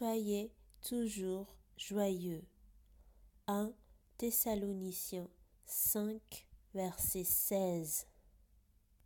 Soyez toujours joyeux. 1 Thessaloniciens 5, verset 16.